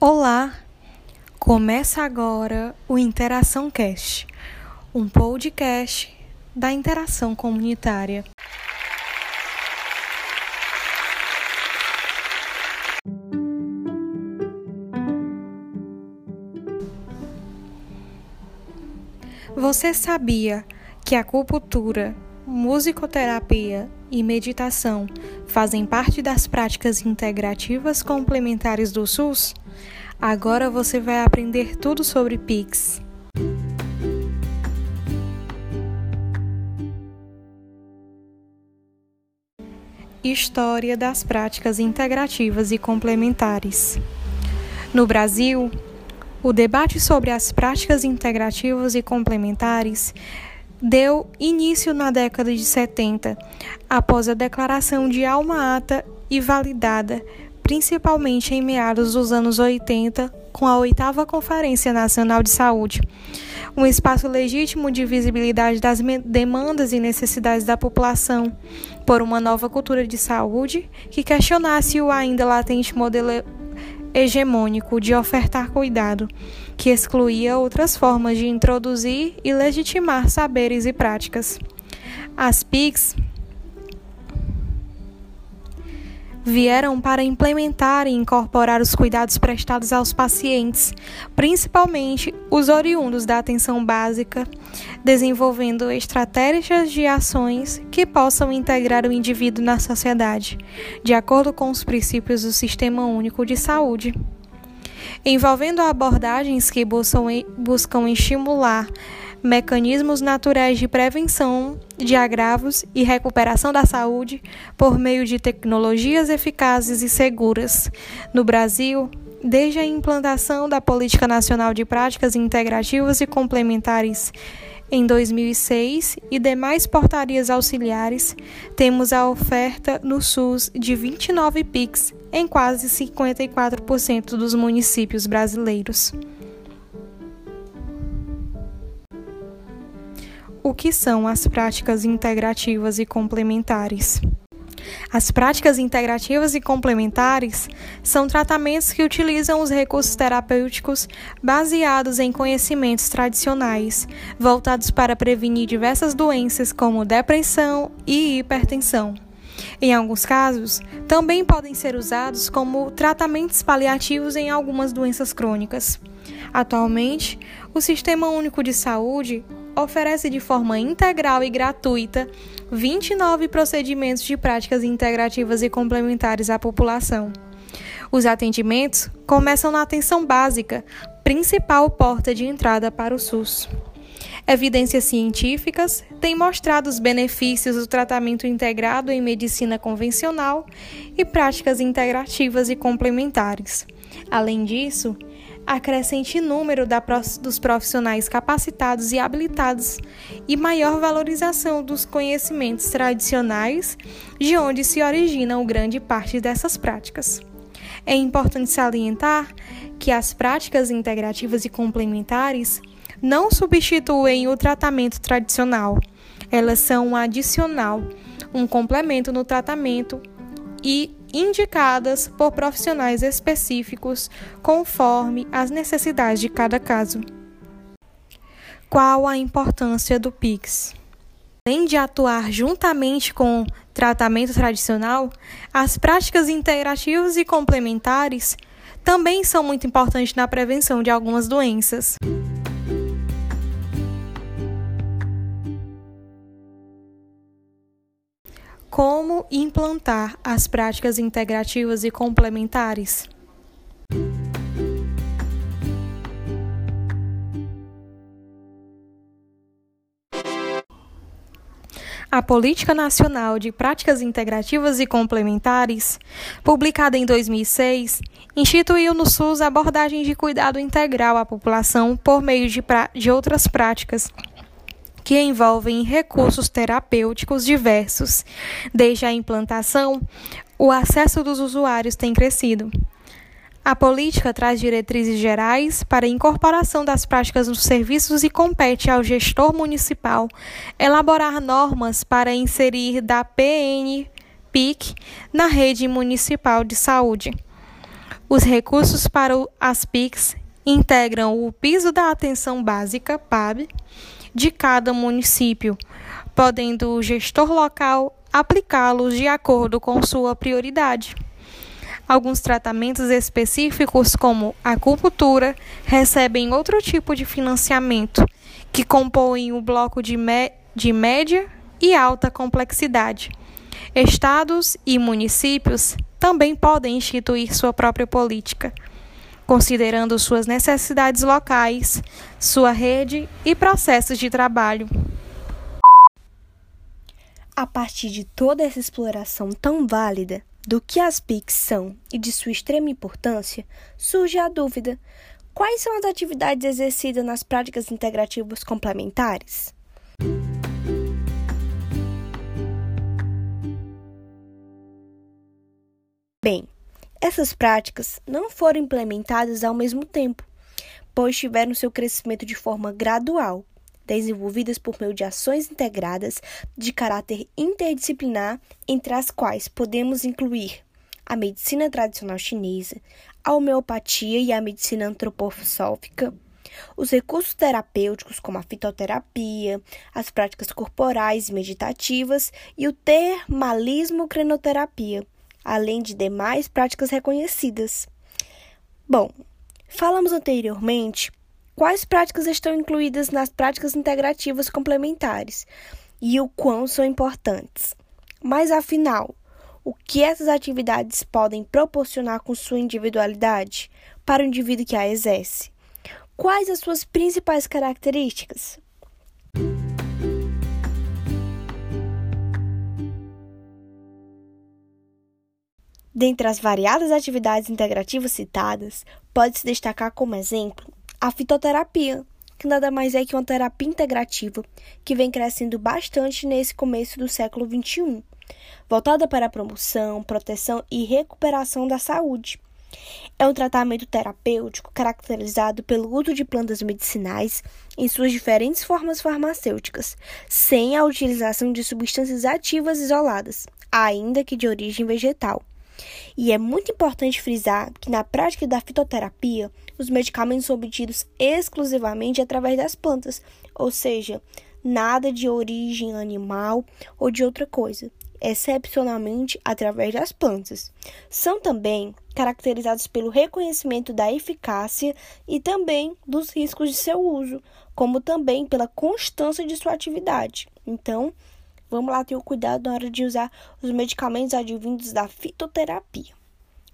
Olá! Começa agora o Interação Cast, um podcast da interação comunitária. Você sabia que a acupuntura, musicoterapia e meditação fazem parte das práticas integrativas complementares do SUS? Agora você vai aprender tudo sobre PICS. História das práticas integrativas e complementares. No Brasil, o debate sobre as práticas integrativas e complementares deu início na década de 70, após a declaração de alma ata e validada, principalmente em meados dos anos 80, com a oitava Conferência Nacional de Saúde. Um espaço legítimo de visibilidade das demandas e necessidades da população por uma nova cultura de saúde que questionasse o ainda latente modelo hegemônico de ofertar cuidado, que excluía outras formas de introduzir e legitimar saberes e práticas. As PICs vieram para implementar e incorporar os cuidados prestados aos pacientes, principalmente os oriundos da atenção básica, desenvolvendo estratégias de ações que possam integrar o indivíduo na sociedade, de acordo com os princípios do Sistema Único de Saúde. Envolvendo abordagens que buscam, estimular mecanismos naturais de prevenção de agravos e recuperação da saúde por meio de tecnologias eficazes e seguras. No Brasil, desde a implantação da Política Nacional de Práticas Integrativas e Complementares em 2006 e demais portarias auxiliares, temos a oferta no SUS de 29 PICs em quase 54% dos municípios brasileiros. O que são as práticas integrativas e complementares? As práticas integrativas e complementares são tratamentos que utilizam os recursos terapêuticos baseados em conhecimentos tradicionais, voltados para prevenir diversas doenças como depressão e hipertensão. Em alguns casos, também podem ser usados como tratamentos paliativos em algumas doenças crônicas. Atualmente, o Sistema Único de Saúde oferece de forma integral e gratuita 29 procedimentos de práticas integrativas e complementares à população. Os atendimentos começam na atenção básica, principal porta de entrada para o SUS. Evidências científicas têm mostrado os benefícios do tratamento integrado em medicina convencional e práticas integrativas e complementares. Além disso, a crescente número dos profissionais capacitados e habilitados e maior valorização dos conhecimentos tradicionais, de onde se originam grande parte dessas práticas. É importante salientar que as práticas integrativas e complementares não substituem o tratamento tradicional. Elas são um adicional, um complemento no tratamento e indicadas por profissionais específicos conforme as necessidades de cada caso. Qual a importância do PIX? Além de atuar juntamente com tratamento tradicional, as práticas integrativas e complementares também são muito importantes na prevenção de algumas doenças. Implantar as práticas integrativas e complementares? A Política Nacional de Práticas Integrativas e Complementares, publicada em 2006, instituiu no SUS abordagens de cuidado integral à população por meio de, de outras práticas que envolvem recursos terapêuticos diversos. Desde a implantação, o acesso dos usuários tem crescido. A política traz diretrizes gerais para a incorporação das práticas nos serviços e compete ao gestor municipal elaborar normas para inserir da PNPIC na rede municipal de saúde. Os recursos para as PICs integram o piso da atenção básica, PAB, de cada município, podendo o gestor local aplicá-los de acordo com sua prioridade. Alguns tratamentos específicos, como a acupuntura, recebem outro tipo de financiamento, que compõem o bloco de, de média e alta complexidade. Estados e municípios também podem instituir sua própria política, considerando suas necessidades locais, sua rede e processos de trabalho. A partir de toda essa exploração tão válida do que as PICs são e de sua extrema importância, surge a dúvida: quais são as atividades exercidas nas práticas integrativas complementares? Bem, essas práticas não foram implementadas ao mesmo tempo, pois tiveram seu crescimento de forma gradual, desenvolvidas por meio de ações integradas de caráter interdisciplinar, entre as quais podemos incluir a medicina tradicional chinesa, a homeopatia e a medicina antroposófica, os recursos terapêuticos, como a fitoterapia, as práticas corporais e meditativas e o termalismo crenoterapia além de demais práticas reconhecidas. Bom, falamos anteriormente quais práticas estão incluídas nas práticas integrativas complementares e o quão são importantes. Mas afinal, o que essas atividades podem proporcionar com sua individualidade para o indivíduo que a exerce? Quais as suas principais características? Dentre as variadas atividades integrativas citadas, pode-se destacar como exemplo a fitoterapia, que nada mais é que uma terapia integrativa que vem crescendo bastante nesse começo do século XXI, voltada para a promoção, proteção e recuperação da saúde. É um tratamento terapêutico caracterizado pelo uso de plantas medicinais em suas diferentes formas farmacêuticas, sem a utilização de substâncias ativas isoladas, ainda que de origem vegetal. E é muito importante frisar que na prática da fitoterapia, os medicamentos são obtidos exclusivamente através das plantas, ou seja, nada de origem animal ou de outra coisa, excepcionalmente através das plantas. São também caracterizados pelo reconhecimento da eficácia e também dos riscos de seu uso, como também pela constância de sua atividade. Então, Vamos lá ter o cuidado na hora de usar os medicamentos advindos da fitoterapia.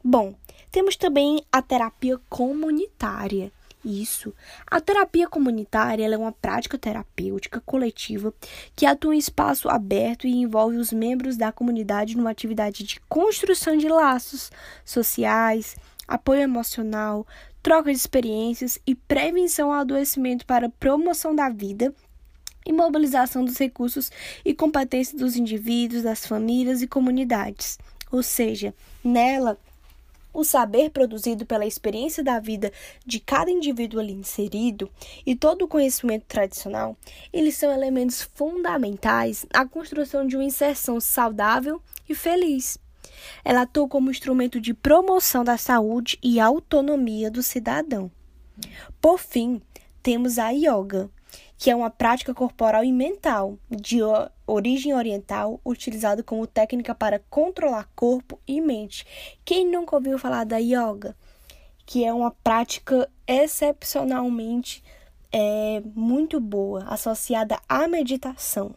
Bom, temos também a terapia comunitária. Isso. A terapia comunitária é uma prática terapêutica coletiva que atua em espaço aberto e envolve os membros da comunidade numa atividade de construção de laços sociais, apoio emocional, troca de experiências e prevenção ao adoecimento para promoção da vida e mobilização dos recursos e competências dos indivíduos, das famílias e comunidades. Ou seja, nela, o saber produzido pela experiência da vida de cada indivíduo ali inserido e todo o conhecimento tradicional, eles são elementos fundamentais na construção de uma inserção saudável e feliz. Ela atua como instrumento de promoção da saúde e autonomia do cidadão. Por fim, temos a yoga, que é uma prática corporal e mental de origem oriental, utilizada como técnica para controlar corpo e mente. Quem nunca ouviu falar da yoga? Que é uma prática excepcionalmente é, muito boa, associada à meditação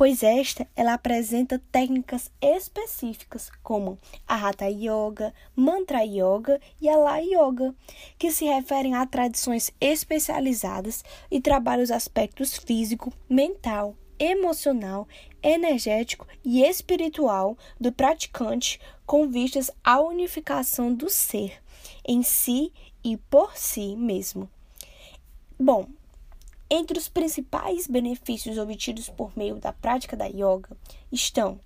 pois esta ela apresenta técnicas específicas como a Hatha Yoga, Mantra Yoga e a La Yoga, que se referem a tradições especializadas e trabalham os aspectos físico, mental, emocional, energético e espiritual do praticante com vistas à unificação do ser em si e por si mesmo. Bom, entre os principais benefícios obtidos por meio da prática da yoga estão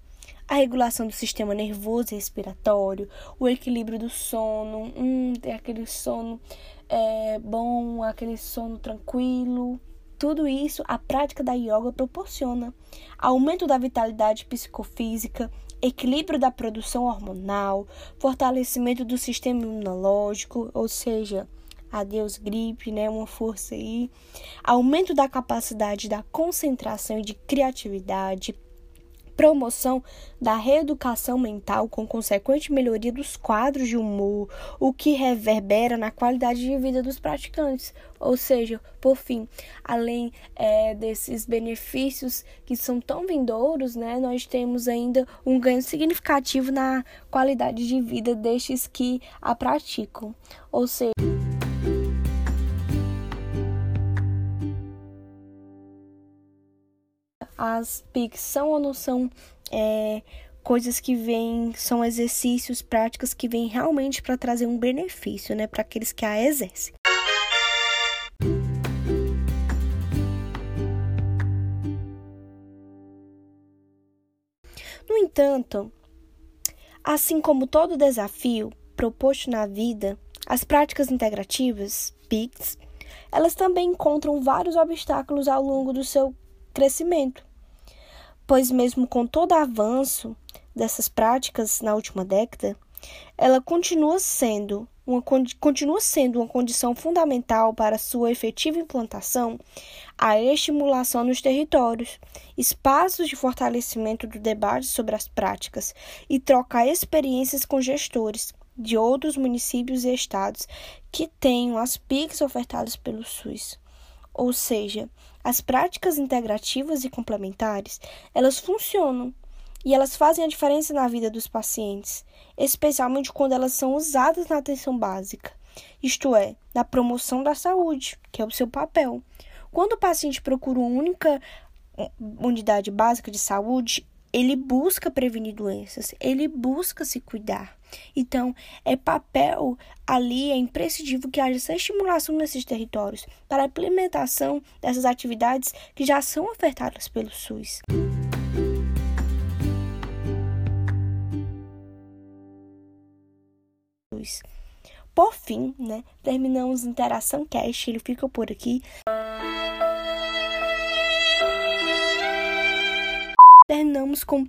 a regulação do sistema nervoso e respiratório, o equilíbrio do sono, hum, aquele sono é, bom, aquele sono tranquilo, Tudo isso a prática da yoga proporciona. Aumento da vitalidade psicofísica, equilíbrio da produção hormonal, fortalecimento do sistema imunológico, ou seja, adeus gripe, né, uma força aí, aumento da capacidade da concentração e de criatividade, promoção da reeducação mental com consequente melhoria dos quadros de humor, o que reverbera na qualidade de vida dos praticantes. Ou seja, por fim, além é, desses benefícios que são tão vindouros, né, nós temos ainda um ganho significativo na qualidade de vida destes que a praticam. Ou seja, as PICs são ou não são é, coisas que vêm, são exercícios, práticas que vêm realmente para trazer um benefício, né, para aqueles que a exercem. No entanto, assim como todo desafio proposto na vida, as práticas integrativas, PICs, elas também encontram vários obstáculos ao longo do seu crescimento pois, mesmo com todo avanço dessas práticas na última década, ela continua sendo uma, continua sendo uma condição fundamental para sua efetiva implantação a estimulação nos territórios, espaços de fortalecimento do debate sobre as práticas e trocar experiências com gestores de outros municípios e estados que tenham as PICs ofertadas pelo SUS. Ou seja, as práticas integrativas e complementares, elas funcionam e elas fazem a diferença na vida dos pacientes, especialmente quando elas são usadas na atenção básica, isto é, na promoção da saúde, que é o seu papel. Quando o paciente procura uma única unidade básica de saúde, ele busca prevenir doenças, ele busca se cuidar. Então, é papel ali, é imprescindível que haja essa estimulação nesses territórios para a implementação dessas atividades que já são ofertadas pelo SUS. Por fim, né, terminamos Interação Cast, ele fica por aqui. Terminamos com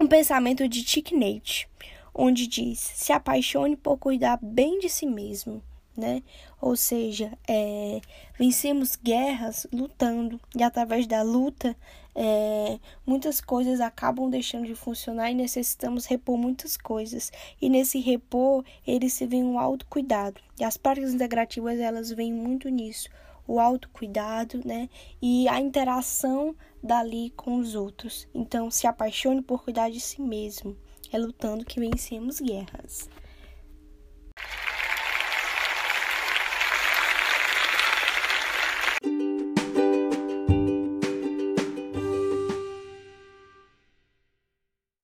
um pensamento de Chick Nate, onde diz: se apaixone por cuidar bem de si mesmo. Né? Ou seja, é, vencemos guerras lutando, e através da luta, é, muitas coisas acabam deixando de funcionar e necessitamos repor muitas coisas. E nesse repor, ele se vem um autocuidado. E as práticas integrativas, elas vêm muito nisso o autocuidado, né? E a interação dali com os outros. Então, se apaixone por cuidar de si mesmo. É lutando que vencemos guerras.